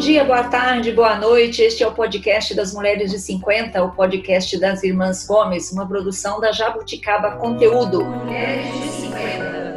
dia, boa tarde, boa noite. Este é o podcast das Mulheres de 50, o podcast das Irmãs Gomes, uma produção da Jabuticaba Conteúdo. Mulheres de 50.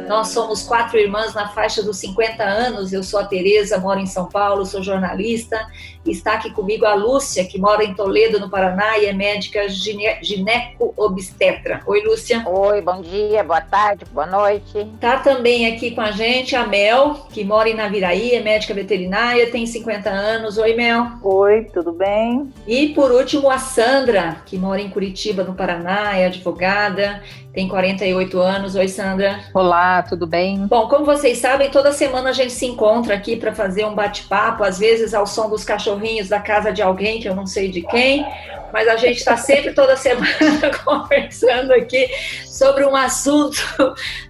Nós somos quatro irmãs na faixa dos 50 anos. Eu sou a Tereza, moro em São Paulo, sou jornalista. E está aqui comigo a Lúcia, que mora em Toledo, no Paraná, e é médica gine gineco-obstetra. Oi, Lúcia. Oi, bom dia, boa tarde, boa noite. Está também aqui com a gente a Mel, que mora em Naviraí, é médica veterinária, tem 50 anos. Oi, Mel. Oi, tudo bem? E por último, a Sandra, que mora em Curitiba, no Paraná, é advogada tem 48 anos. Oi, Sandra. Olá, tudo bem? Bom, como vocês sabem, toda semana a gente se encontra aqui para fazer um bate-papo, às vezes ao som dos cachorrinhos da casa de alguém, que eu não sei de quem, mas a gente está sempre toda semana conversando aqui sobre um assunto,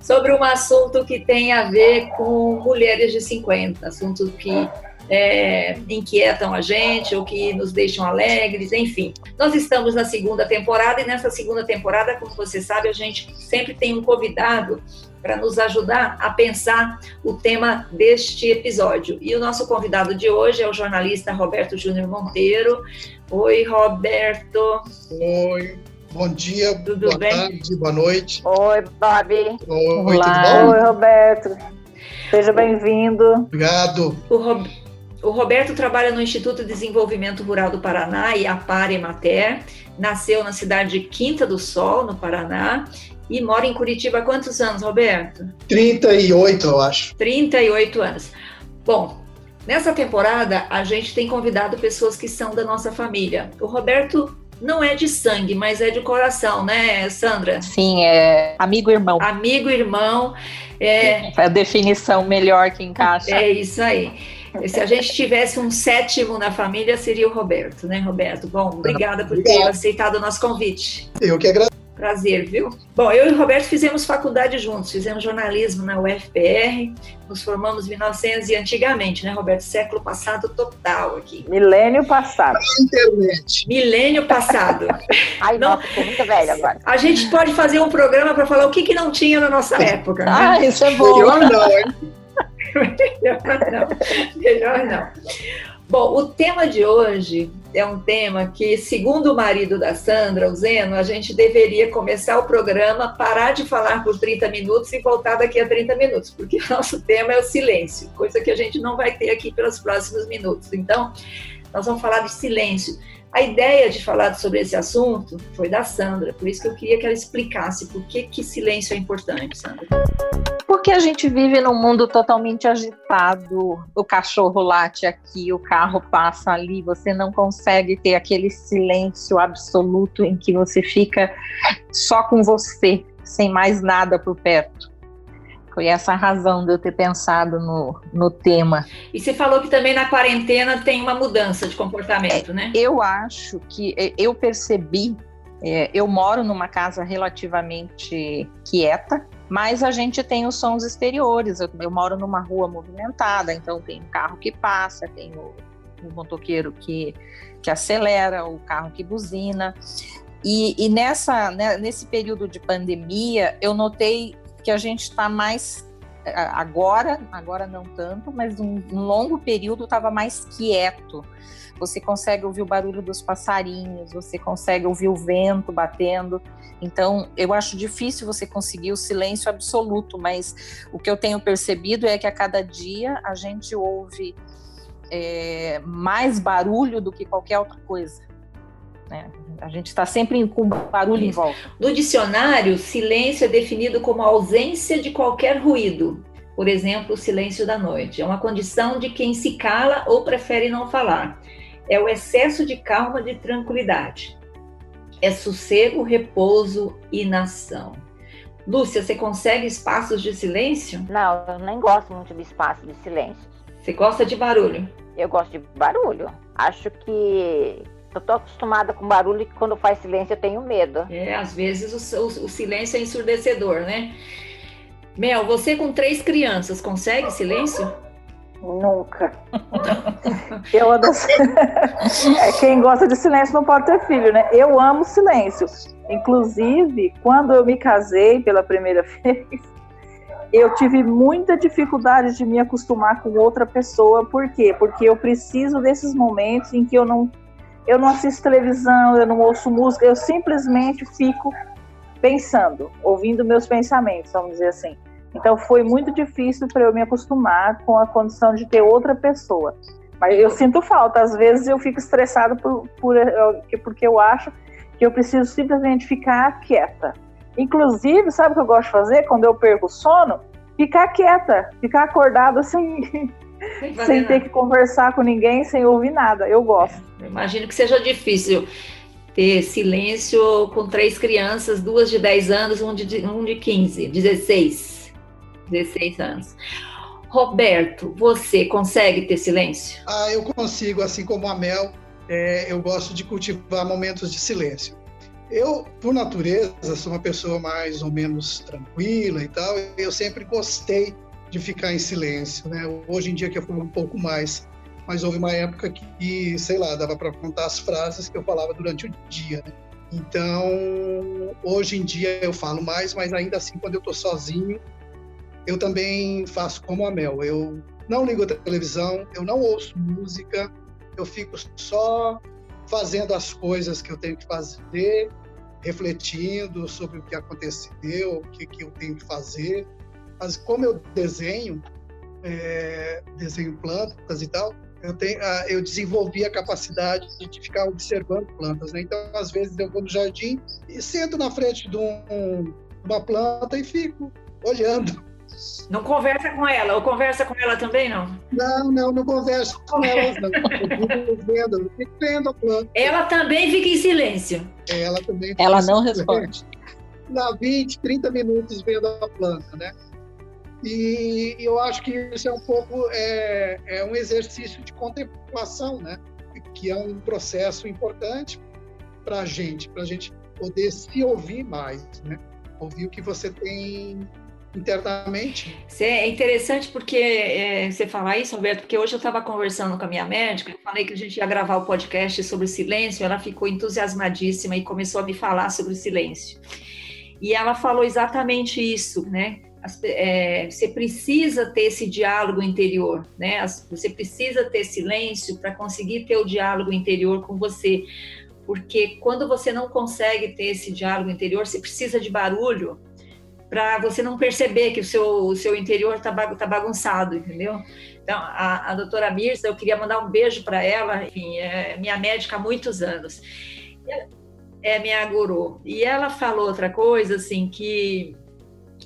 sobre um assunto que tem a ver com mulheres de 50, assunto que é, inquietam a gente ou que nos deixam alegres, enfim. Nós estamos na segunda temporada e nessa segunda temporada, como você sabe, a gente sempre tem um convidado para nos ajudar a pensar o tema deste episódio. E o nosso convidado de hoje é o jornalista Roberto Júnior Monteiro. Oi, Roberto. Oi. Bom dia, tudo boa bem? tarde, boa noite. Oi, Bob. Oi, Olá. Oi, Roberto. Seja bem-vindo. Obrigado. O Roberto o Roberto trabalha no Instituto de Desenvolvimento Rural do Paraná, IAPAR Emater. Nasceu na cidade de Quinta do Sol, no Paraná, e mora em Curitiba há quantos anos, Roberto? 38, eu acho. 38 anos. Bom, nessa temporada a gente tem convidado pessoas que são da nossa família. O Roberto não é de sangue, mas é de coração, né, Sandra? Sim, é amigo irmão. Amigo irmão. É, é a definição melhor que encaixa. É isso aí. Se a gente tivesse um sétimo na família, seria o Roberto, né, Roberto? Bom, obrigada por ter aceitado o nosso convite. Eu que agradeço. Prazer, viu? Bom, eu e o Roberto fizemos faculdade juntos, fizemos jornalismo na UFPR, nos formamos em 1900 e antigamente, né, Roberto? Século passado total aqui. Milênio passado. Internet. Milênio passado. Ai, não, nossa, tô muito velha agora. A gente pode fazer um programa para falar o que, que não tinha na nossa época. Né? Ah, isso é bom. Melhor não, hein? melhor não. Bom, o tema de hoje é um tema que, segundo o marido da Sandra, o Zeno, a gente deveria começar o programa, parar de falar por 30 minutos e voltar daqui a 30 minutos, porque o nosso tema é o silêncio, coisa que a gente não vai ter aqui pelos próximos minutos. Então, nós vamos falar de silêncio. A ideia de falar sobre esse assunto foi da Sandra, por isso que eu queria que ela explicasse por que, que silêncio é importante, Sandra. Porque a gente vive num mundo totalmente agitado. O cachorro late aqui, o carro passa ali, você não consegue ter aquele silêncio absoluto em que você fica só com você, sem mais nada por perto. Foi essa a razão de eu ter pensado no, no tema. E você falou que também na quarentena tem uma mudança de comportamento, é, né? Eu acho que é, eu percebi. É, eu moro numa casa relativamente quieta, mas a gente tem os sons exteriores. Eu, eu moro numa rua movimentada, então tem um carro que passa, tem o, o motoqueiro que, que acelera, o carro que buzina. E, e nessa, né, nesse período de pandemia, eu notei que a gente está mais agora, agora não tanto, mas um, um longo período estava mais quieto. Você consegue ouvir o barulho dos passarinhos, você consegue ouvir o vento batendo. Então, eu acho difícil você conseguir o silêncio absoluto, mas o que eu tenho percebido é que a cada dia a gente ouve é, mais barulho do que qualquer outra coisa. Né? A gente está sempre com barulho em volta. No dicionário, silêncio é definido como ausência de qualquer ruído. Por exemplo, o silêncio da noite. É uma condição de quem se cala ou prefere não falar. É o excesso de calma, de tranquilidade. É sossego, repouso e nação. Lúcia, você consegue espaços de silêncio? Não, eu nem gosto muito de espaço de silêncio. Você gosta de barulho? Eu gosto de barulho. Acho que eu tô acostumada com barulho e quando faz silêncio eu tenho medo. É, às vezes o, o, o silêncio é ensurdecedor, né? Mel, você com três crianças, consegue silêncio? Nunca. eu é, quem gosta de silêncio não pode ter filho, né? Eu amo silêncio. Inclusive, quando eu me casei pela primeira vez, eu tive muita dificuldade de me acostumar com outra pessoa. Por quê? Porque eu preciso desses momentos em que eu não, eu não assisto televisão, eu não ouço música, eu simplesmente fico pensando, ouvindo meus pensamentos, vamos dizer assim. Então foi muito difícil para eu me acostumar com a condição de ter outra pessoa. Mas eu sinto falta, às vezes eu fico estressado por, por, porque eu acho que eu preciso simplesmente ficar quieta. Inclusive, sabe o que eu gosto de fazer quando eu perco o sono? Ficar quieta, ficar acordada sem, sem ter que conversar com ninguém, sem ouvir nada. Eu gosto. imagino que seja difícil ter silêncio com três crianças, duas de 10 anos, um de, um de 15, 16. 16 anos. Roberto, você consegue ter silêncio? Ah, eu consigo, assim como a Mel, é, eu gosto de cultivar momentos de silêncio. Eu, por natureza, sou uma pessoa mais ou menos tranquila e tal, eu sempre gostei de ficar em silêncio, né? Hoje em dia que eu falo um pouco mais, mas houve uma época que, sei lá, dava para contar as frases que eu falava durante o dia, né? Então, hoje em dia eu falo mais, mas ainda assim, quando eu estou sozinho, eu também faço como a Mel. Eu não ligo a televisão, eu não ouço música, eu fico só fazendo as coisas que eu tenho que fazer, refletindo sobre o que aconteceu, o que, que eu tenho que fazer. Mas como eu desenho, é, desenho plantas e tal, eu, tenho, eu desenvolvi a capacidade de ficar observando plantas. Né? Então, às vezes, eu vou no jardim e sento na frente de um, uma planta e fico olhando não conversa com ela, ou conversa com ela também, não? Não, não, não converso com ela, não. Eu fico vendo, eu fico vendo a planta. Ela também fica em silêncio. Ela também Ela não responde. Dá 20, 30 minutos vendo a planta, né? E eu acho que isso é um pouco é, é um exercício de contemplação, né? Que é um processo importante para a gente, para a gente poder se ouvir mais, né? Ouvir o que você tem internamente. É interessante porque é, você falar isso, Roberto, porque hoje eu estava conversando com a minha médica, eu falei que a gente ia gravar o podcast sobre silêncio, ela ficou entusiasmadíssima e começou a me falar sobre silêncio. E ela falou exatamente isso, né? As, é, você precisa ter esse diálogo interior, né? As, você precisa ter silêncio para conseguir ter o diálogo interior com você, porque quando você não consegue ter esse diálogo interior, você precisa de barulho para você não perceber que o seu, o seu interior está tá bagunçado, entendeu? Então, a, a doutora Mirza, eu queria mandar um beijo para ela, enfim, é minha médica há muitos anos. É minha guru. E ela falou outra coisa, assim, que,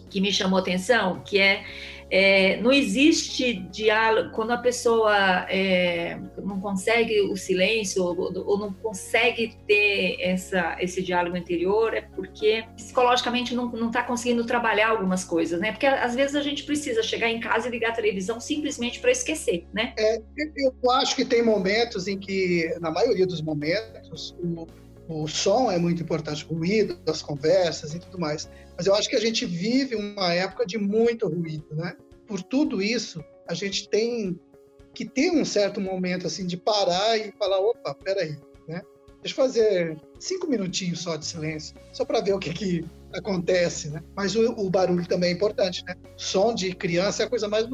que me chamou atenção, que é é, não existe diálogo quando a pessoa é, não consegue o silêncio ou, ou, não consegue ter essa, esse diálogo interior é porque psicologicamente não está conseguindo trabalhar algumas coisas, né? Porque às vezes a gente precisa chegar em casa e ligar a televisão simplesmente para esquecer, né? É, eu acho que tem momentos em que, na maioria dos momentos, o, o som é muito importante, o ruído das conversas e tudo mais. Mas eu acho que a gente vive uma época de muito ruído, né? Por tudo isso, a gente tem que ter um certo momento assim de parar e falar, opa, peraí, né? Deixa eu fazer cinco minutinhos só de silêncio, só para ver o que, que acontece, né? Mas o, o, barulho também é importante, né? Som de criança é a coisa mais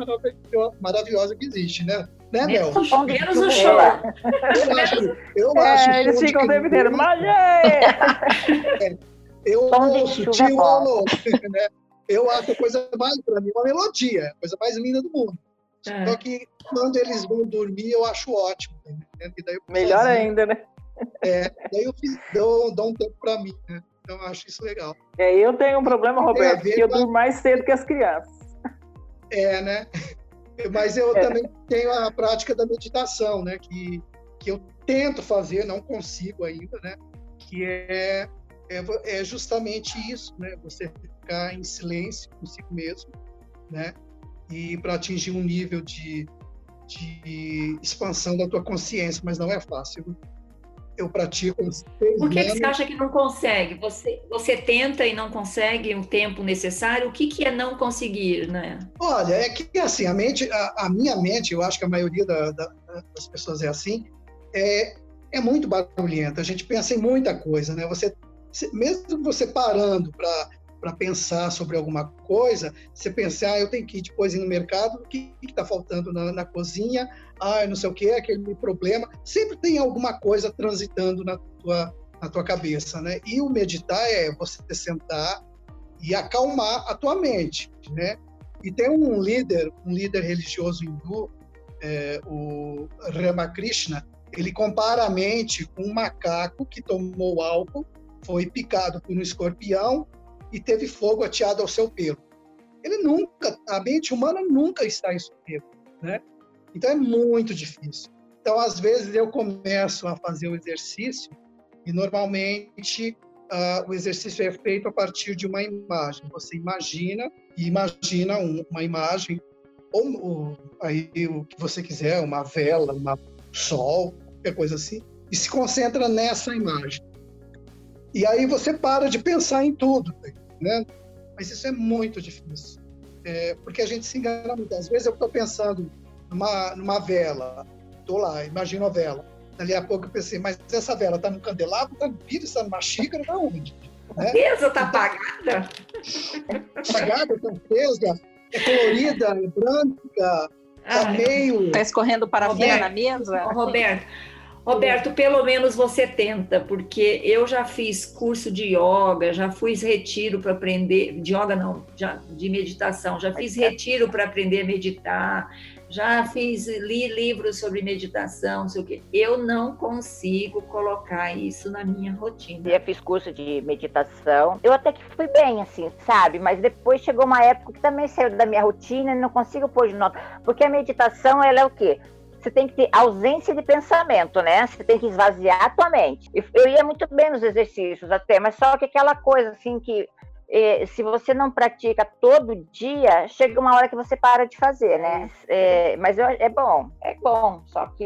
maravilhosa que existe, né? Né, Mel? Menos o show. Eu acho, eu é, acho eles ficam o tempo inteiro, mas é, eu ouço, tio alô, né? Eu acho a coisa mais, para mim, uma melodia, a coisa mais linda do mundo. É. Só que quando eles vão dormir, eu acho ótimo. Né? Melhor sozinho. ainda, né? É, daí eu fiz, dou, dou um tempo para mim, né? Então eu acho isso legal. É, eu tenho um problema, Roberto, que eu durmo mais cedo que as crianças. É, né? Mas eu é. também tenho a prática da meditação, né? Que, que eu tento fazer, não consigo ainda, né? Que é é, é justamente isso, né? Você ficar em silêncio consigo mesmo, né? E para atingir um nível de, de expansão da tua consciência, mas não é fácil. Eu pratico. Por que, que, você acha que não consegue? Você, você tenta e não consegue o tempo necessário? O que, que é não conseguir, né? Olha, é que assim, a mente, a, a minha mente, eu acho que a maioria da, da, das pessoas é assim, é, é muito barulhenta. A gente pensa em muita coisa, né? Você mesmo você parando para pensar sobre alguma coisa, você pensar, ah, eu tenho que ir depois ir no mercado, o que está faltando na, na, cozinha, ah, não sei o que, aquele problema. Sempre tem alguma coisa transitando na tua, na tua cabeça, né? E o meditar é você sentar e acalmar a tua mente, né? E tem um líder, um líder religioso hindu, é, o Ramakrishna, ele compara a mente com um macaco que tomou álcool, foi picado por um escorpião e teve fogo ateado ao seu pelo. Ele nunca, a mente humana nunca está em sossego, né? Então é muito difícil. Então, às vezes, eu começo a fazer o exercício e normalmente uh, o exercício é feito a partir de uma imagem. Você imagina e imagina um, uma imagem ou, ou, aí o que você quiser, uma vela, um sol, qualquer coisa assim, e se concentra nessa imagem. E aí você para de pensar em tudo, né? Mas isso é muito difícil, é, porque a gente se engana muito. Às vezes eu estou pensando numa, numa vela, estou lá, imagino a vela. Dali a pouco eu pensei, mas essa vela está no candelabro, está no vidro, está numa xícara, está onde? Né? A mesa está apagada? Apagada, está acesa, é colorida, é branca, está meio... Está escorrendo parafina na mesa? Roberto, Roberto, pelo menos você tenta, porque eu já fiz curso de yoga, já fiz retiro para aprender, de yoga não, já, de meditação, já fiz retiro para aprender a meditar, já fiz, li livros sobre meditação, não sei o quê. Eu não consigo colocar isso na minha rotina. Eu fiz curso de meditação, eu até que fui bem, assim, sabe? Mas depois chegou uma época que também saiu da minha rotina e não consigo pôr de nota, porque a meditação, ela é o quê? Você tem que ter ausência de pensamento, né? Você tem que esvaziar a tua mente. Eu ia muito bem nos exercícios até, mas só que aquela coisa assim que eh, se você não pratica todo dia, chega uma hora que você para de fazer, né? É, mas eu, é bom, é bom. Só que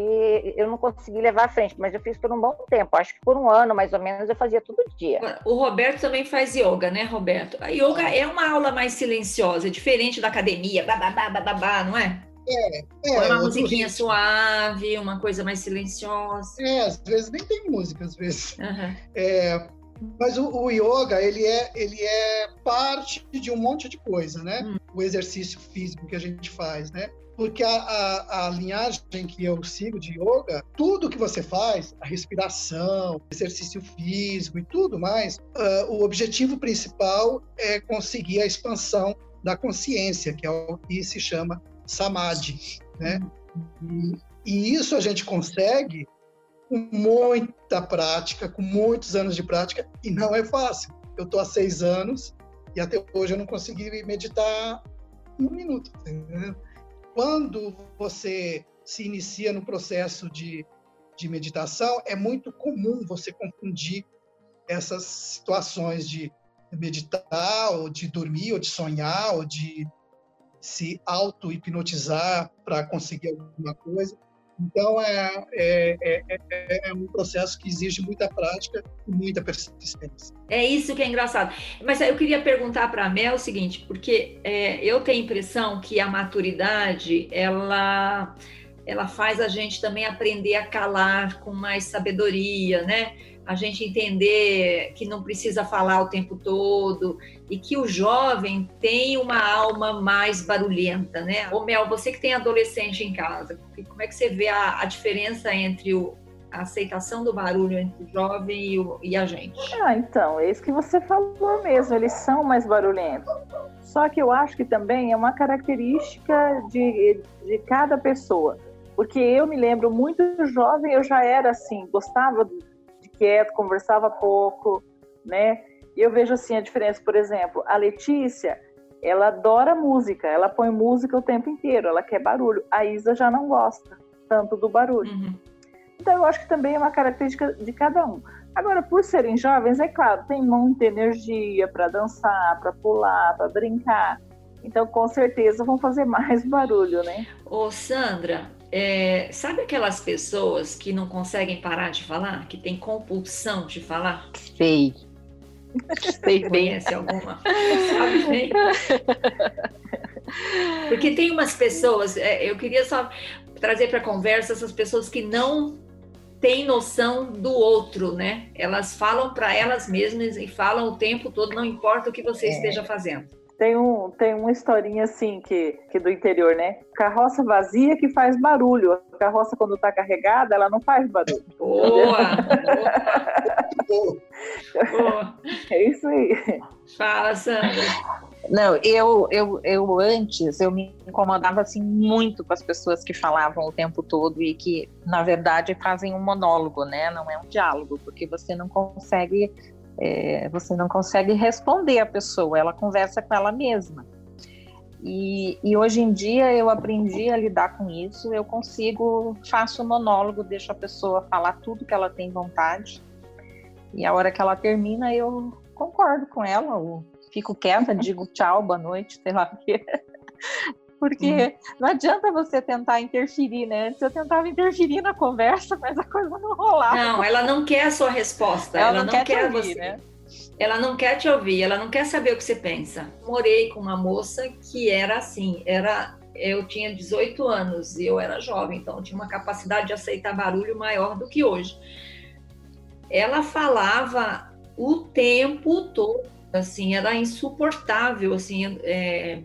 eu não consegui levar à frente, mas eu fiz por um bom tempo. Acho que por um ano, mais ou menos, eu fazia todo dia. O Roberto também faz yoga, né, Roberto? A yoga é uma aula mais silenciosa, diferente da academia, babá, babá, não é? É, é, uma musiquinha suave, uma coisa mais silenciosa. É, às vezes nem tem música, às vezes. Uhum. É, mas o, o, yoga, ele é, ele é parte de um monte de coisa, né? Hum. O exercício físico que a gente faz, né? Porque a, a, a, linhagem que eu sigo de yoga, tudo que você faz, a respiração, exercício físico e tudo mais, uh, o objetivo principal é conseguir a expansão da consciência, que é o que se chama samadhi, né? E, e isso a gente consegue com muita prática, com muitos anos de prática, e não é fácil. Eu estou há seis anos e até hoje eu não consegui meditar um minuto. Tá Quando você se inicia no processo de, de meditação, é muito comum você confundir essas situações de meditar, ou de dormir, ou de sonhar, ou de se auto-hipnotizar para conseguir alguma coisa. Então, é, é, é, é, um processo que exige muita prática e muita persistência. É isso que é engraçado. Mas eu queria perguntar para a Mel o seguinte, porque eu tenho a impressão que a maturidade, ela, ela faz a gente também aprender a calar com mais sabedoria, né? A gente entender que não precisa falar o tempo todo e que o jovem tem uma alma mais barulhenta, né? Ô Mel, você que tem adolescente em casa, como é que você vê a, a diferença entre o, a aceitação do barulho entre o jovem e, o, e, a gente? Ah, então, é isso que você falou mesmo, eles são mais barulhentos. Só que eu acho que também é uma característica de, de cada pessoa. Porque eu me lembro muito jovem, eu já era assim, gostava quieto, conversava pouco, né? E eu vejo assim a diferença, por exemplo, a Letícia, ela adora música, ela põe música o tempo inteiro, ela quer barulho. A Isa já não gosta tanto do barulho. Uhum. Então eu acho que também é uma característica de cada um. Agora, por serem jovens, é claro, tem muita energia para dançar, para pular, para brincar. Então, com certeza vão fazer mais barulho, né? Ô, Sandra, é, sabe aquelas pessoas que não conseguem parar de falar, que tem compulsão de falar? Sei. Sei bem. Conhece alguma? Sabe bem? Porque tem umas pessoas, é, eu queria só trazer para conversa essas pessoas que não têm noção do outro, né? Elas falam para elas mesmas e falam o tempo todo, não importa o que você é. esteja fazendo. Tem, um, tem uma historinha assim que, que do interior, né? Carroça vazia que faz barulho. A carroça, quando está carregada, ela não faz barulho. Boa! boa. boa. É isso aí. Fala, Sandra. Não, eu, eu, eu antes eu me incomodava assim muito com as pessoas que falavam o tempo todo e que na verdade fazem um monólogo, né? Não é um diálogo, porque você não consegue é, você não consegue responder a pessoa, ela conversa com ela mesma. E, e, hoje em dia eu aprendi a lidar com isso, eu consigo, faço monólogo, deixo a pessoa falar tudo que ela tem vontade, e a hora que ela termina eu concordo com ela, ou fico quieta, digo tchau, boa noite, sei lá o quê. Porque uhum. não adianta você tentar interferir, né? Antes eu tentava interferir na conversa, mas a coisa não rolava. Não, ela não quer a sua resposta. Ela, ela não, não, quer, quer ouvir, você. Né? Ela não quer te ouvir, ela não quer saber o que você pensa. Morei com uma moça que era assim, era eu tinha 18 anos e eu era jovem, então tinha uma capacidade de aceitar barulho maior do que hoje. Ela falava o tempo todo, assim, era insuportável, assim, é,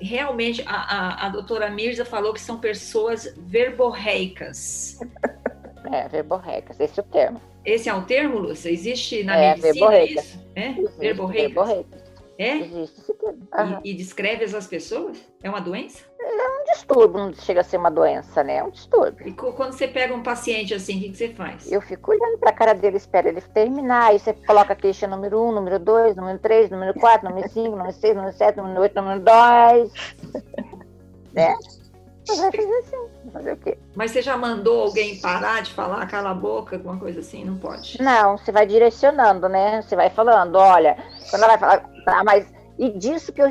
realmente a, a, a doutora Mirza falou que são pessoas verborreicas. É, verborreicas, esse é o termo. Esse é o termo, Lúcia? Existe na é, medicina verborreica. isso? É? Verborreicas. verborreicas. É? Existe. Uhum. E, e, descreve essas pessoas? É uma doença? É um distúrbio, não chega a ser uma doença, né? É um distúrbio. E quando você pega um paciente assim, o que, que você faz? Eu fico olhando para a cara dele, espero ele terminar. Aí você coloca a queixa número 1, um, número 2, número 3, número 4, número 5, número 6, número 7, número 8, número 2. né? Vai fazer assim. Fazer o quê? Mas você já mandou alguém parar de falar, cala a boca, alguma coisa assim? Não pode. Não, você vai direcionando, né? Você vai falando, olha, quando ela vai falar, tá, mas e disso que eu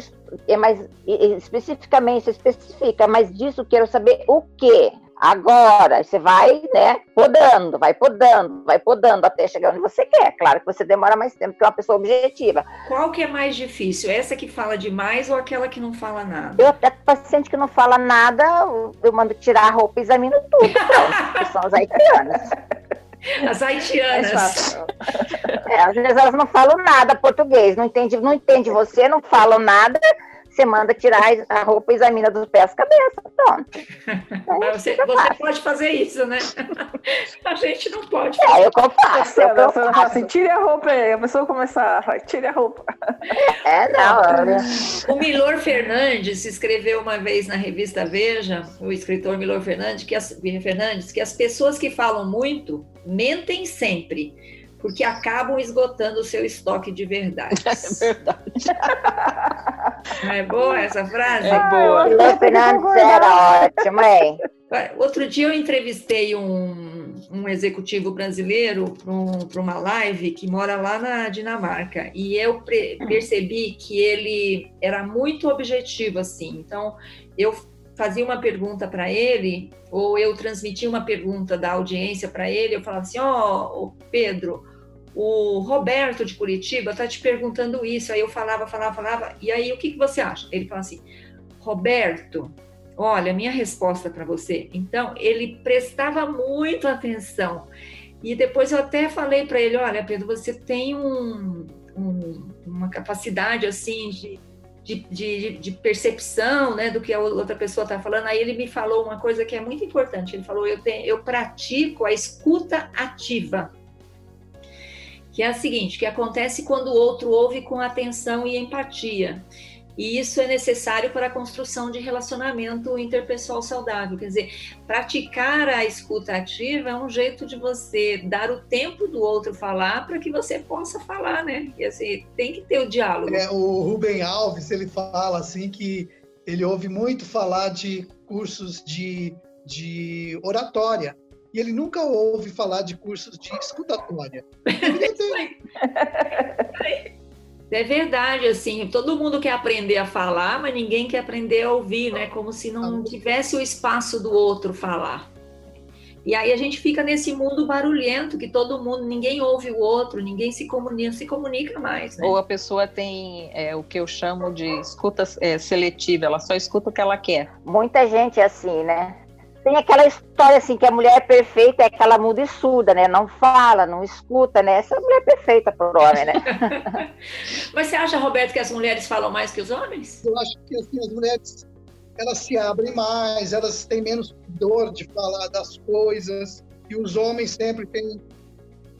é mais especificamente, você especifica, mas disso quero saber o quê? Agora, você vai, né, podando, vai podando, vai podando até chegar onde você quer. Claro que você demora mais tempo que uma pessoa objetiva. Qual que é mais difícil? Essa que fala demais ou aquela que não fala nada? Eu até paciente que não fala nada, eu mando tirar a roupa e examino tudo. São as haitianas. As haitianas. É, às vezes elas não falam nada português, não entende, não entende você, não falam nada, você manda tirar a roupa e examina dos pés à cabeça, pronto. Mas você, você pode fazer isso, né? A gente não pode. Fazer. É, eu faço. É, eu que faço. Assim, tire a roupa aí, a pessoa começar, tire a roupa. É, não. Né? O Milor Fernandes escreveu uma vez na revista Veja, o escritor Milor Fernandes, que as, Fernandes, que as pessoas que falam muito mentem sempre porque acabam esgotando o seu estoque de verdades. É verdade. Não é boa essa frase? É boa. Ah, Fernandes era ótimo, hein? Outro dia eu entrevistei um, um executivo brasileiro para um, uma live que mora lá na Dinamarca e eu percebi que ele era muito objetivo assim. Então eu fazia uma pergunta para ele ou eu transmitia uma pergunta da audiência para ele, eu falava assim: ó, oh, Pedro, o Roberto de Curitiba está te perguntando isso. Aí eu falava, falava, falava. E aí, o que, que você acha? Ele fala assim: Roberto, olha, minha resposta para você. Então, ele prestava muito atenção. E depois eu até falei para ele: olha, Pedro, você tem um, um, uma capacidade assim de. De, de, de, percepção né, do que a outra pessoa está falando. Aí ele me falou uma coisa que é muito importante. Ele falou: eu, tenho, eu pratico a escuta ativa que é a seguinte, que acontece quando o outro ouve com atenção e empatia. E isso é necessário para a construção de relacionamento interpessoal saudável. Quer dizer, praticar a escuta ativa é um jeito de você dar o tempo do outro falar para que você possa falar, né? E assim, tem que ter o diálogo. É, o Rubem Alves, ele fala assim que ele ouve muito falar de cursos de, de oratória e ele nunca ouve falar de cursos de escutatória. É verdade, assim, todo mundo quer aprender a falar, mas ninguém quer aprender a ouvir, né? Como se não tivesse o espaço do outro falar. E aí a gente fica nesse mundo barulhento que todo mundo, ninguém ouve o outro, ninguém se comunica, se comunica mais. Né? Ou a pessoa tem é, o que eu chamo de escuta é, seletiva, ela só escuta o que ela quer. Muita gente é assim, né? Tem aquela história assim que a mulher perfeita é aquela muda e surda, né? Não fala, não escuta, né? Essa é a mulher perfeita por homem, né? Mas você acha, Roberto, que as mulheres falam mais que os homens? Eu acho que assim, as mulheres elas se abrem mais, elas têm menos dor de falar das coisas, e os homens sempre têm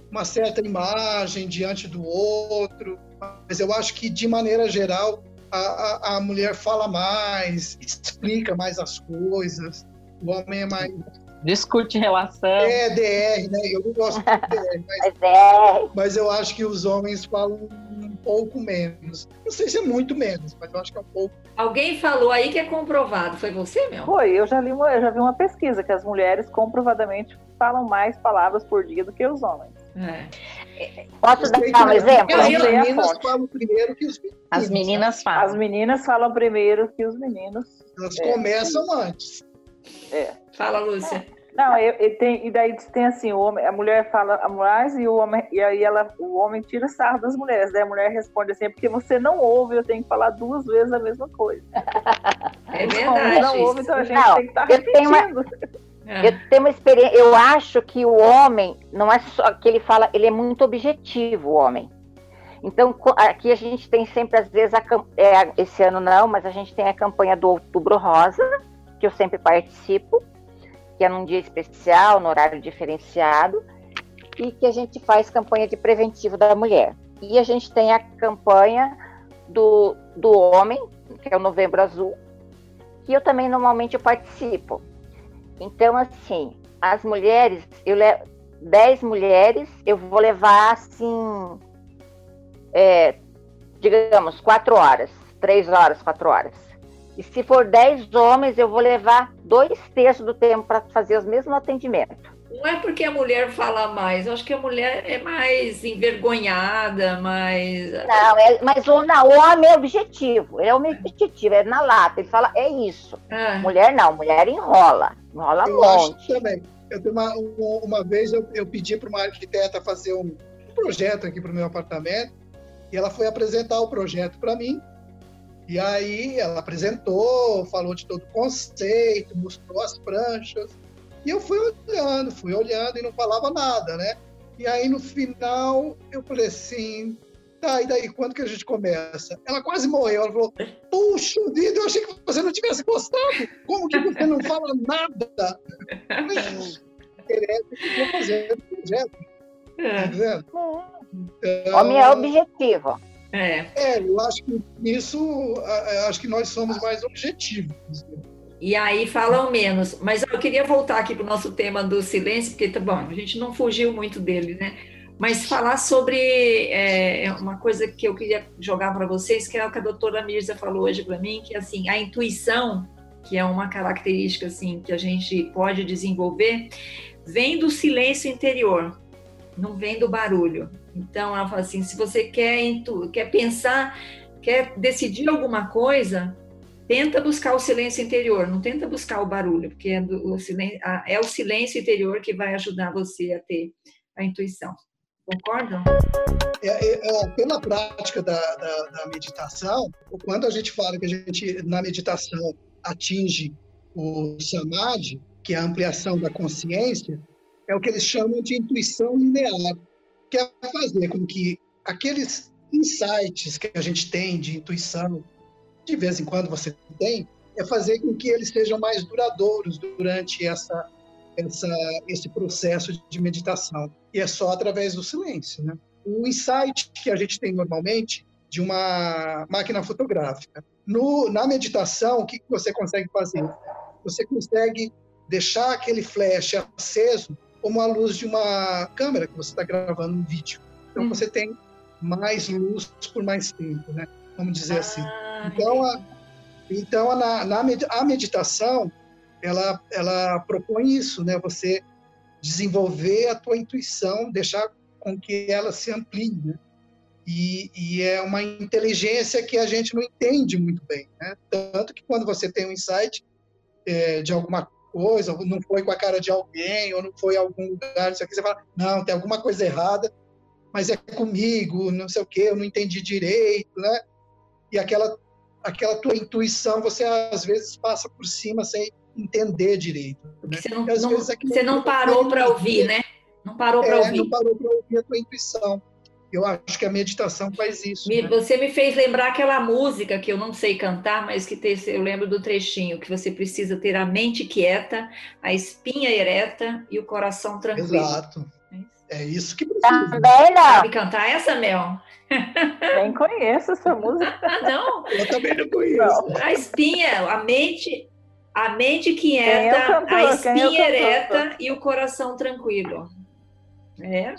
uma certa imagem diante do outro. Mas eu acho que, de maneira geral, a, a, a mulher fala mais, explica mais as coisas, o homem é mais discute relação. É, DR, né? Eu não gosto de DR, mas, é. mas eu acho que os homens falam um pouco menos. Não sei se é muito menos, mas eu acho que é um pouco. Alguém falou aí que é comprovado. Foi você, meu? Foi, eu já, li uma, eu já vi uma pesquisa que as mulheres comprovadamente falam mais palavras por dia do que os homens. É. Posso dar um exemplo? As meninas falam primeiro que os meninos. As meninas falam. As meninas falam primeiro que os meninos. Elas é. começam antes. É. Fala, Lúcia. Não, eu, eu tem, e daí tem assim, o homem, a mulher fala a mulher e o homem, e aí ela, o homem tira sarro das mulheres. Daí a mulher responde assim, é porque você não ouve, eu tenho que falar duas vezes a mesma coisa. É verdade. Não ouve, então a gente não, tem que estar tá repetindo. Uma, é. Eu tenho uma experiência, eu acho que o homem, não é só que ele fala, ele é muito objetivo, o homem. Então, aqui a gente tem sempre, às vezes, a, é, esse ano não, mas a gente tem a campanha do Outubro Rosa, que eu sempre participo, que é num dia especial, no horário diferenciado, e que a gente faz campanha de preventivo da mulher. E a gente tem a campanha do, do homem, que é o Novembro Azul, que eu também normalmente participo. Então, assim, as mulheres, eu levo 10 mulheres, eu vou levar assim, é, digamos, quatro horas, três horas, quatro horas. E se for 10 homens, eu vou levar dois terços do tempo para fazer os mesmos atendimentos. Não é porque a mulher fala mais, eu acho que a mulher é mais envergonhada, mais. Não, é, mas o, não, o homem é objetivo, ele é objetivo, é na lata, ele fala, é isso. Ah. Mulher não, mulher enrola, enrola eu monte. Acho também. Eu tenho uma, uma vez eu, eu pedi para uma arquiteta fazer um projeto aqui para o meu apartamento, e ela foi apresentar o projeto para mim. E aí ela apresentou, falou de todo o conceito, mostrou as pranchas. E eu fui olhando, fui olhando e não falava nada, né? E aí no final eu falei assim, tá, e daí, quando que a gente começa? Ela quase morreu, ela falou, puxa vida, eu achei que você não tivesse gostado, como que você não fala nada? Interessa que eu vou fazer o projeto. É. Tá Então, Homem é objetivo. É. é, eu acho que isso, acho que nós somos mais objetivos. E aí falam menos. Mas eu queria voltar aqui para o nosso tema do silêncio, porque tá bom, a gente não fugiu muito dele, né? Mas falar sobre é, é uma coisa que eu queria jogar para vocês, que é o que a doutora Mirza falou hoje para mim, que assim, a intuição, que é uma característica assim que a gente pode desenvolver, vem do silêncio interior, não vem do barulho. Então, ela fala assim: se você quer, quer pensar, quer decidir alguma coisa, tenta buscar o silêncio interior, não tenta buscar o barulho, porque é, do, o, silêncio, é o silêncio interior que vai ajudar você a ter a intuição. Concordam? É, é, é, pela prática da, da, da, meditação, quando a gente fala que a gente, na meditação, atinge o samadhi, que é a ampliação da consciência, é o que eles chamam de intuição linear que é fazer com que aqueles insights que a gente tem de intuição, de vez em quando você tem, é fazer com que eles sejam mais duradouros durante essa, essa, esse processo de meditação. E é só através do silêncio. Né? O insight que a gente tem normalmente de uma máquina fotográfica. No, na meditação, o que você consegue fazer? Você consegue deixar aquele flash aceso como a luz de uma câmera que você está gravando um vídeo. Então, hum. você tem mais luz por mais tempo, né? Vamos dizer assim. ah, assim. Então, a, então na, na a meditação, ela, ela propõe isso, né? Você desenvolver a tua intuição, deixar com que ela se amplie, né? E, e, é uma inteligência que a gente não entende muito bem, né? Tanto que quando você tem um insight é, de alguma coisa, ou não foi com a cara de alguém, ou não foi em algum lugar, isso aqui, você fala, não, tem alguma coisa errada, mas é comigo, não sei o quê, eu não entendi direito, né? E aquela, aquela tua intuição, você às vezes passa por cima sem, entender direito. Né? Você não, não, você não parou para ouvir, né? Não parou para é, ouvir. Não parou para ouvir a tua intuição. Eu acho que a meditação faz isso. Me, né? Você me fez lembrar aquela música que eu não sei cantar, mas que tem, eu lembro do trechinho, que você precisa ter a mente quieta, a espinha ereta e o coração tranquilo. Exato. É isso que precisa. Também não. Sabe cantar essa, Mel? Nem conheço essa música. não? Eu também não conheço. A espinha, a mente, a mente quieta, é cantor, a espinha ereta e o coração tranquilo. É.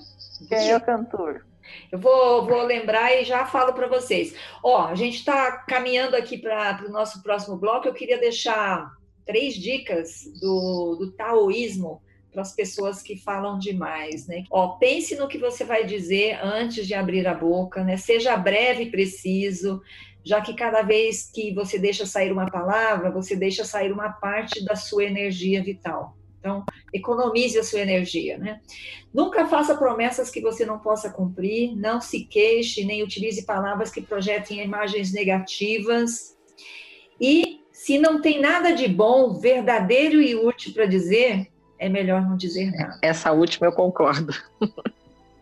Quem é o cantor? Eu vou, vou lembrar e já falo para vocês. Ó, a gente está caminhando aqui para o nosso próximo bloco. Eu queria deixar três dicas do, do taoísmo para as pessoas que falam demais, né? Ó, pense no que você vai dizer antes de abrir a boca, né? Seja breve e preciso, já que cada vez que você deixa sair uma palavra, você deixa sair uma parte da sua energia vital. Então, economize a sua energia, né? Nunca faça promessas que você não possa cumprir, não se queixe, nem utilize palavras que projetem imagens negativas. E se não tem nada de bom, verdadeiro e útil para dizer, é melhor não dizer nada. Essa última eu concordo.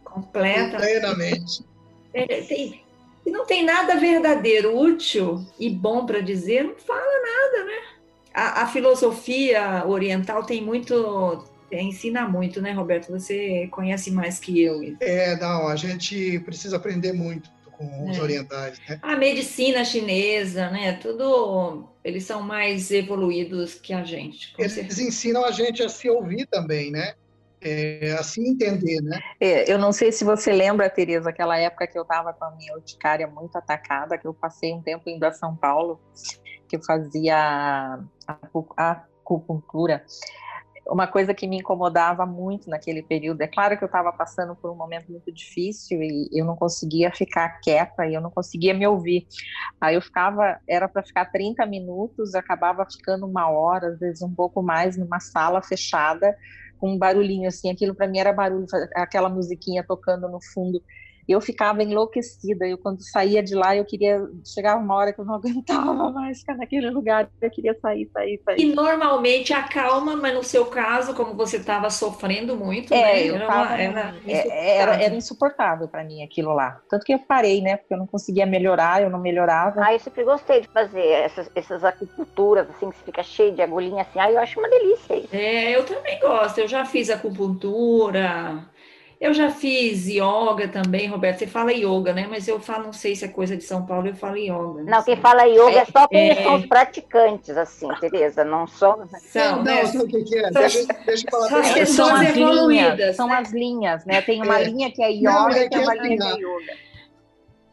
Completa. Plenamente. É, tem, se não tem nada verdadeiro, útil e bom para dizer, não fala nada, né? A, a filosofia oriental tem muito ensina muito, né, Roberto? Você conhece mais que eu. É, não, a gente precisa aprender muito com os é. orientais. Né? A medicina chinesa, né? Tudo, eles são mais evoluídos que a gente. Eles certeza. ensinam a gente a se ouvir também, né? É, a se entender, né? É, eu não sei se você lembra, Tereza, aquela época que eu estava com a minha urticária muito atacada, que eu passei um tempo indo a São Paulo que eu fazia acupuntura, uma coisa que me incomodava muito naquele período, é claro que eu estava passando por um momento muito difícil e eu não conseguia ficar quieta e eu não conseguia me ouvir. Aí eu ficava, era para ficar 30 minutos, acabava ficando uma hora, às vezes um pouco mais, numa sala fechada, com um barulhinho assim, aquilo para mim era barulho, aquela musiquinha tocando no fundo eu ficava enlouquecida. Eu, quando saía de lá, eu queria. Chegava uma hora que eu não aguentava mais ficar naquele lugar, eu queria sair, sair, sair. E normalmente acalma, mas no seu caso, como você estava sofrendo muito, é, né? Eu era, tava, era, é, era, era insuportável para mim aquilo lá. Tanto que eu parei, né? Porque eu não conseguia melhorar, eu não melhorava. Ah, eu sempre gostei de fazer essas, essas acupunturas, assim, que você fica cheio de agulhinha assim. Ah, eu acho uma delícia isso. É, eu também gosto. Eu já fiz acupuntura. Eu já fiz yoga também, Roberto. Você fala yoga, né? Mas eu falo, não sei se é coisa de São Paulo, eu falo yoga. Né? Não, quem fala yoga é só quem é... são os praticantes, assim, Tereza. Não são. São, não, né? o que, é. Deixa, deixa eu falar. São as pessoas são evoluídas. Linhas, são né? as linhas, né? Tem uma é. linha que é yoga não, é e tem uma linha que é yoga.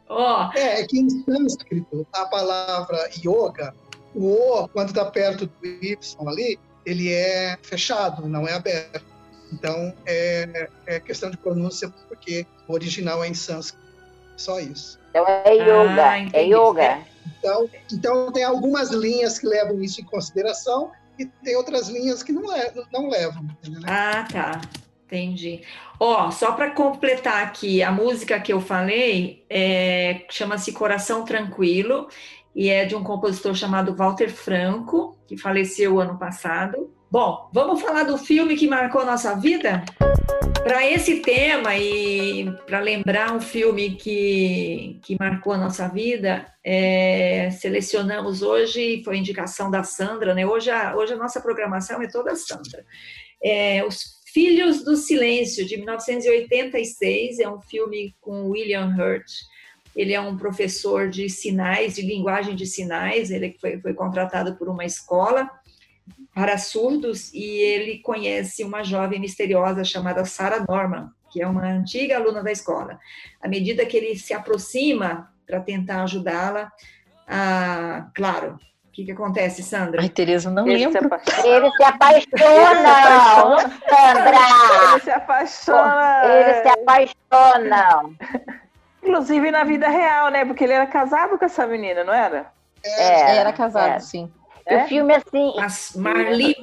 Oh. É, é que em sânscrito, a palavra yoga, o O, quando está perto do Y ali, ele é fechado, não é aberto. Então, é, é questão de pronúncia, porque o original é em sânscrito. Só isso. Então, é yoga. Ah, é yoga. Então, então, tem algumas linhas que levam isso em consideração e tem outras linhas que não, levam. Não levam entendeu? Ah, tá. Entendi. Ó, oh, só para completar aqui, a música que eu falei é, chama-se Coração Tranquilo e é de um compositor chamado Walter Franco, que faleceu ano passado. Bom, vamos falar do filme que marcou nossa vida? Para esse tema e para lembrar um filme que, que marcou a nossa vida, é, selecionamos hoje, foi indicação da Sandra, né? Hoje a, hoje a nossa programação é toda Sandra. É, Os Filhos do Silêncio, de 1986, é um filme com William Hurt. Ele é um professor de sinais, de linguagem de sinais, ele foi, foi contratado por uma escola para surdos e ele conhece uma jovem misteriosa chamada Sarah Norman, que é uma antiga aluna da escola. À medida que ele se aproxima para tentar ajudá-la, ah, claro, o que, que acontece, Sandra? Ai, Tereza, não ele lembro. Se ele se apaixonam, Sandra! Ele se apaixona! Ele se apaixonam! Inclusive na vida real, né? Porque ele era casado com essa menina, não era? É, era casado, é. sim. É? O filme, assim. As Marlee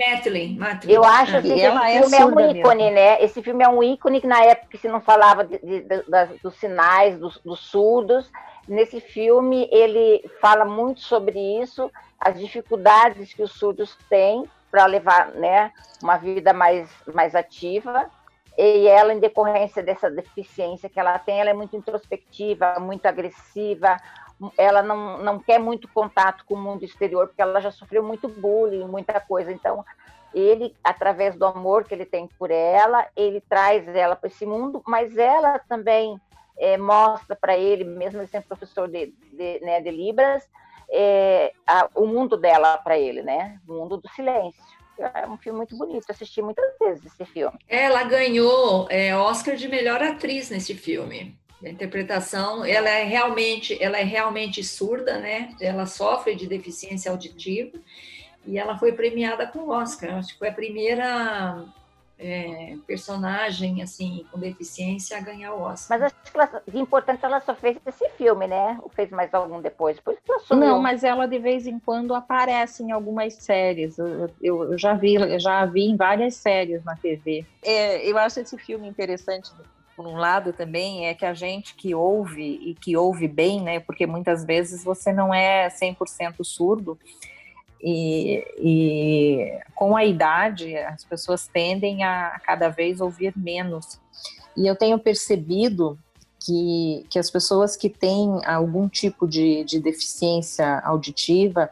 Matlin. Eu acho assim, que esse é filme é um ícone, mesmo. né? Esse filme é um ícone que na época se não falava de, de, de, dos sinais, dos, dos surdos. Nesse filme, ele fala muito sobre isso, as dificuldades que os surdos têm para levar né, uma vida mais, mais ativa. E ela, em decorrência dessa deficiência que ela tem, ela é muito introspectiva, muito agressiva, ela não, não quer muito contato com o mundo exterior, porque ela já sofreu muito bullying, muita coisa. Então, ele, através do amor que ele tem por ela, ele traz ela para esse mundo, mas ela também é, mostra para ele, mesmo ele sendo professor de, de, né, de Libras, é, a, o mundo dela para ele, né? O mundo do silêncio. É um filme muito bonito, assisti muitas vezes esse filme. Ela ganhou é, Oscar de melhor atriz nesse filme. A interpretação, ela é realmente, ela é realmente surda, né? Ela sofre de deficiência auditiva e ela foi premiada com o Oscar. Acho que foi a primeira é, personagem assim com deficiência a ganhar o Oscar. Mas acho que ela, de importante ela só fez esse filme, né? Ou fez mais algum depois? Depois Não, mas ela de vez em quando aparece em algumas séries. Eu, eu, eu já vi, eu já vi em várias séries na TV. É, eu acho esse filme interessante por um lado também é que a gente que ouve e que ouve bem, né? Porque muitas vezes você não é 100% surdo e, e, com a idade, as pessoas tendem a cada vez ouvir menos. E eu tenho percebido que, que as pessoas que têm algum tipo de, de deficiência auditiva,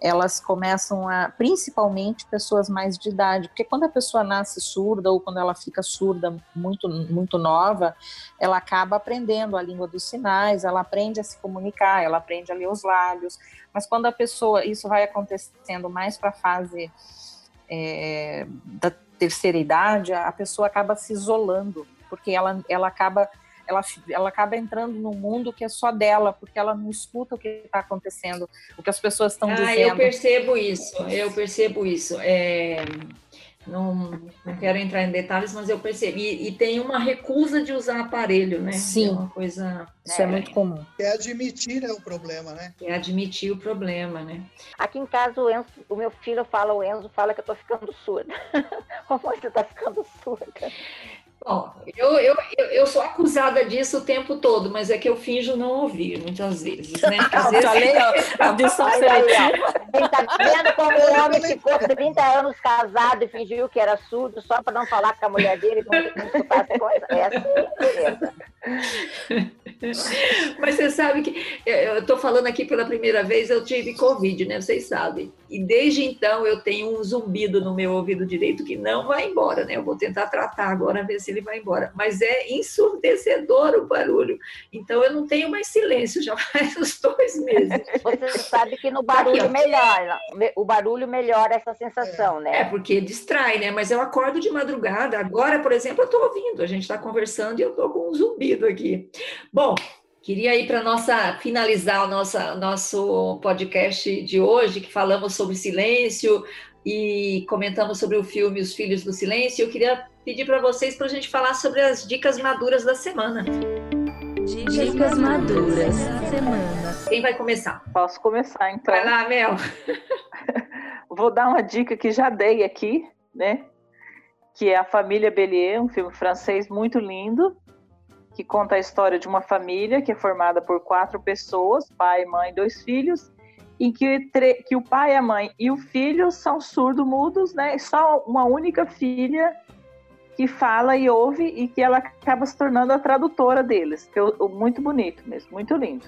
elas começam a, principalmente pessoas mais de idade, porque quando a pessoa nasce surda ou quando ela fica surda muito, muito nova, ela acaba aprendendo a língua dos sinais, ela aprende a se comunicar, ela aprende a ler os lábios, mas quando a pessoa, isso vai acontecendo mais para a fase é, da terceira idade, a pessoa acaba se isolando, porque ela, ela acaba ela, ela acaba entrando num mundo que é só dela, porque ela não escuta o que está acontecendo, o que as pessoas estão ah, dizendo. Eu percebo isso, eu percebo isso. É, não, não quero entrar em detalhes, mas eu percebi. E, e, tem uma recusa de usar aparelho, né? Sim. É uma coisa. Isso é, é muito comum. É admitir né, o problema, né? É admitir o problema, né? Aqui em casa, o, Enzo, o meu filho fala, o Enzo fala que eu tô ficando surda. Como você tá ficando surda? Bom, eu, eu, eu sou acusada disso o tempo todo, mas é que eu finjo não ouvir muitas vezes, né? Às vezes... Falei, ó, audição seletiva. Tá vendo como o homem ficou 30 anos casado e fingiu que era surdo só para não falar com a mulher dele como não escutar as coisas? É assim, beleza. Mas você sabe que eu estou falando aqui pela primeira vez, eu tive Covid, né? Vocês sabem. E desde então eu tenho um zumbido no meu ouvido direito que não vai embora, né? Eu vou tentar tratar agora, ver se ele vai embora. Mas é ensurdecedor o barulho. Então eu não tenho mais silêncio já faz uns dois meses. Você sabe que no barulho melhora. O barulho melhora essa sensação, é, né? É, porque distrai, né? Mas eu acordo de madrugada. Agora, por exemplo, eu estou ouvindo. A gente está conversando e eu estou com um zumbido aqui. Bom, Queria ir para nossa finalizar o nossa, nosso podcast de hoje, que falamos sobre silêncio e comentamos sobre o filme Os Filhos do Silêncio. Eu queria pedir para vocês para a gente falar sobre as dicas maduras da semana. Dicas maduras da semana. Quem vai começar? Posso começar, então. Vai lá, Mel. Vou dar uma dica que já dei aqui, né? Que é A Família Bellier, um filme francês muito lindo, que conta a história de uma família que é formada por quatro pessoas, pai, mãe, dois filhos, em que, que o pai, a mãe e o filho são surdo-mudos, né? E só uma única filha que fala e ouve e que ela acaba se tornando a tradutora deles. Eu, muito bonito mesmo, muito lindo.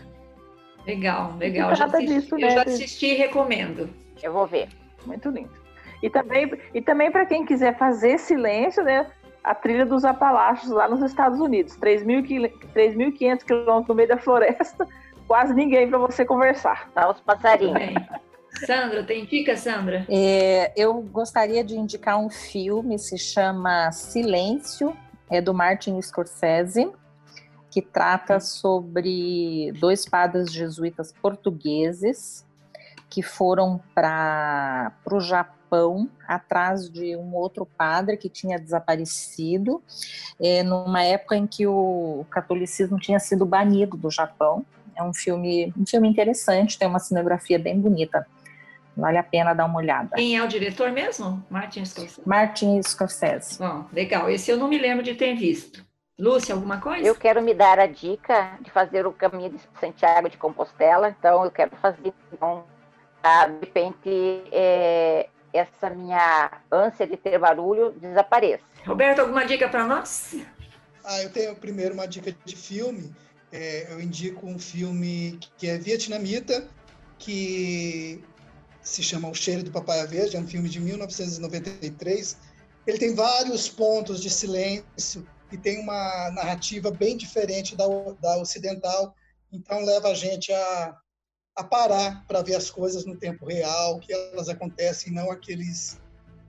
Legal, legal. Já assisti, disso, né? Eu já assisti e recomendo. Eu vou ver. Muito lindo. E também, e também para quem quiser fazer silêncio, né? A trilha dos Apalaches lá nos Estados Unidos. 3.500 quilômetros no meio da floresta, quase ninguém para você conversar. Tá os passarinhos. Sandra, tem dica, Sandra? É, eu gostaria de indicar um filme, se chama Silêncio, é do Martin Scorsese, que trata sobre dois padres jesuítas portugueses que foram para o Japão Japão, atrás de um outro padre que tinha desaparecido, é, numa época em que o catolicismo tinha sido banido do Japão. É um filme, um filme interessante, tem uma cinegrafia bem bonita. Vale a pena dar uma olhada. Quem é o diretor mesmo? Martin Scorsese. Martin Scorsese. Bom, legal. Esse eu não me lembro de ter visto. Lúcia, alguma coisa? Eu quero me dar a dica de fazer o caminho de Santiago de Compostela, então eu quero fazer, então, de repente, é, essa minha ânsia de ter barulho desapareça. Roberto, alguma dica para nós? Ah, eu tenho primeiro uma dica de filme. É, eu indico um filme que é vietnamita, que se chama O Cheiro do Papaya Verde, é um filme de 1993. Ele tem vários pontos de silêncio e tem uma narrativa bem diferente da, da ocidental, então leva a gente a, a parar para ver as coisas no tempo real, que elas acontecem, não aqueles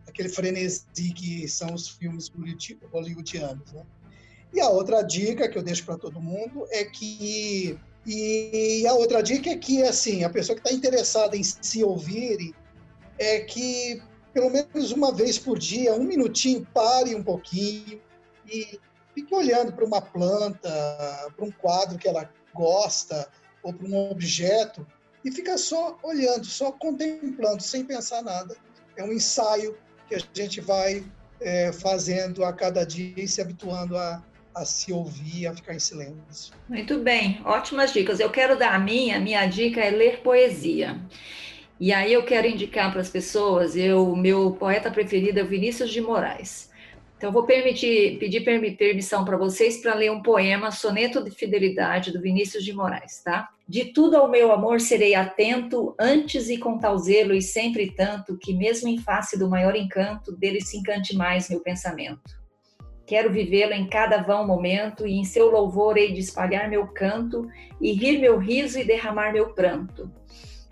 aquele frenesi que são os filmes hollywoodianos. Né? E a outra dica que eu deixo para todo mundo é que e a outra dica é que assim a pessoa que está interessada em se ouvir é que pelo menos uma vez por dia, um minutinho, pare um pouquinho e fique olhando para uma planta, para um quadro que ela gosta ou para um objeto e fica só olhando, só contemplando, sem pensar nada. É um ensaio que a gente vai é, fazendo a cada dia e se habituando a, a se ouvir, a ficar em silêncio. Muito bem, ótimas dicas. Eu quero dar a minha, minha dica é ler poesia. E aí eu quero indicar para as pessoas, eu, meu poeta preferido é o Vinícius de Moraes. Então vou permitir, pedir permissão para vocês para ler um poema, Soneto de Fidelidade, do Vinícius de Moraes, tá? De tudo ao meu amor serei atento, antes e com tal zelo e sempre tanto, que mesmo em face do maior encanto, dele se encante mais meu pensamento. Quero vivê-lo em cada vão momento, e em seu louvor hei de espalhar meu canto, e rir meu riso e derramar meu pranto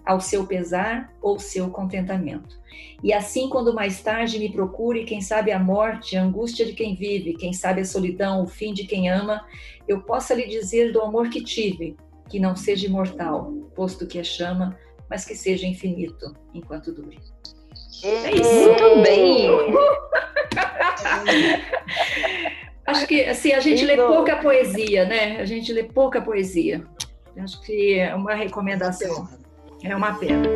ao seu pesar ou seu contentamento. E assim, quando mais tarde me procure, quem sabe a morte, a angústia de quem vive, quem sabe a solidão, o fim de quem ama, eu possa lhe dizer do amor que tive, que não seja imortal, posto que é chama, mas que seja infinito enquanto dure. É isso. Muito bem. Acho que assim, a gente lê pouca poesia, né? A gente lê pouca poesia. Acho que é uma recomendação. É uma pena.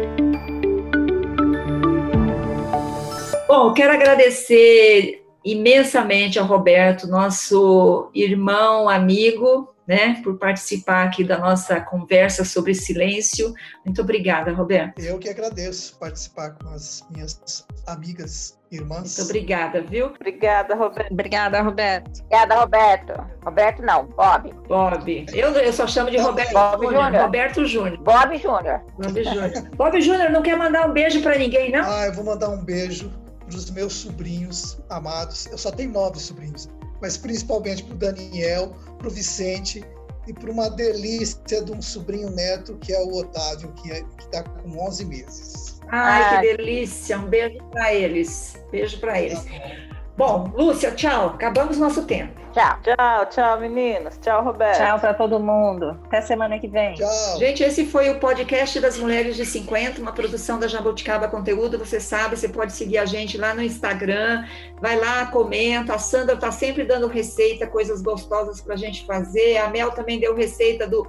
Bom, quero agradecer imensamente ao Roberto, nosso irmão, amigo, né, por participar aqui da nossa conversa sobre silêncio. Muito obrigada, Roberto. Eu que agradeço participar com as minhas amigas, irmãs. Muito obrigada, viu? Obrigada, Roberto. Obrigada, Roberto. Obrigada, Roberto. Roberto não, Bob. Bob. Eu, eu só chamo de Roberto Bob Júnior. Júnior. Roberto Júnior. Bob Júnior. Bob Júnior. Bob Júnior não quer mandar um beijo para ninguém, não? Ah, eu vou mandar um beijo para os meus sobrinhos amados. Eu só tenho nove sobrinhos, mas principalmente para o Daniel, para o Vicente e para uma delícia de um sobrinho neto que é o Otávio, que está com 11 meses. Ai, Ah, que delícia. Um beijo para eles. Beijo para eles. Bom, Lúcia, tchau. Acabamos nosso tempo. Tchau. Tchau, tchau, meninas. Tchau, Roberto. Tchau para todo mundo. Até semana que vem. Tchau. Gente, esse foi o podcast das Mulheres de 50, uma produção da Jabuticaba Conteúdo. Você sabe, você pode seguir a gente lá no Instagram. Vai lá, comenta. A Sandra está sempre dando receita, coisas gostosas para a gente fazer. A Mel também deu receita do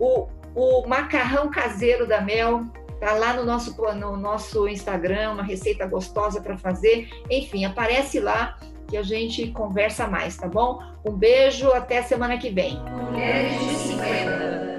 o, o macarrão caseiro da Mel. Tá lá no nosso, no nosso Instagram, uma receita gostosa para fazer. Enfim, aparece lá que a gente conversa mais, tá bom? Um beijo, até semana que vem. Mulheres de 50.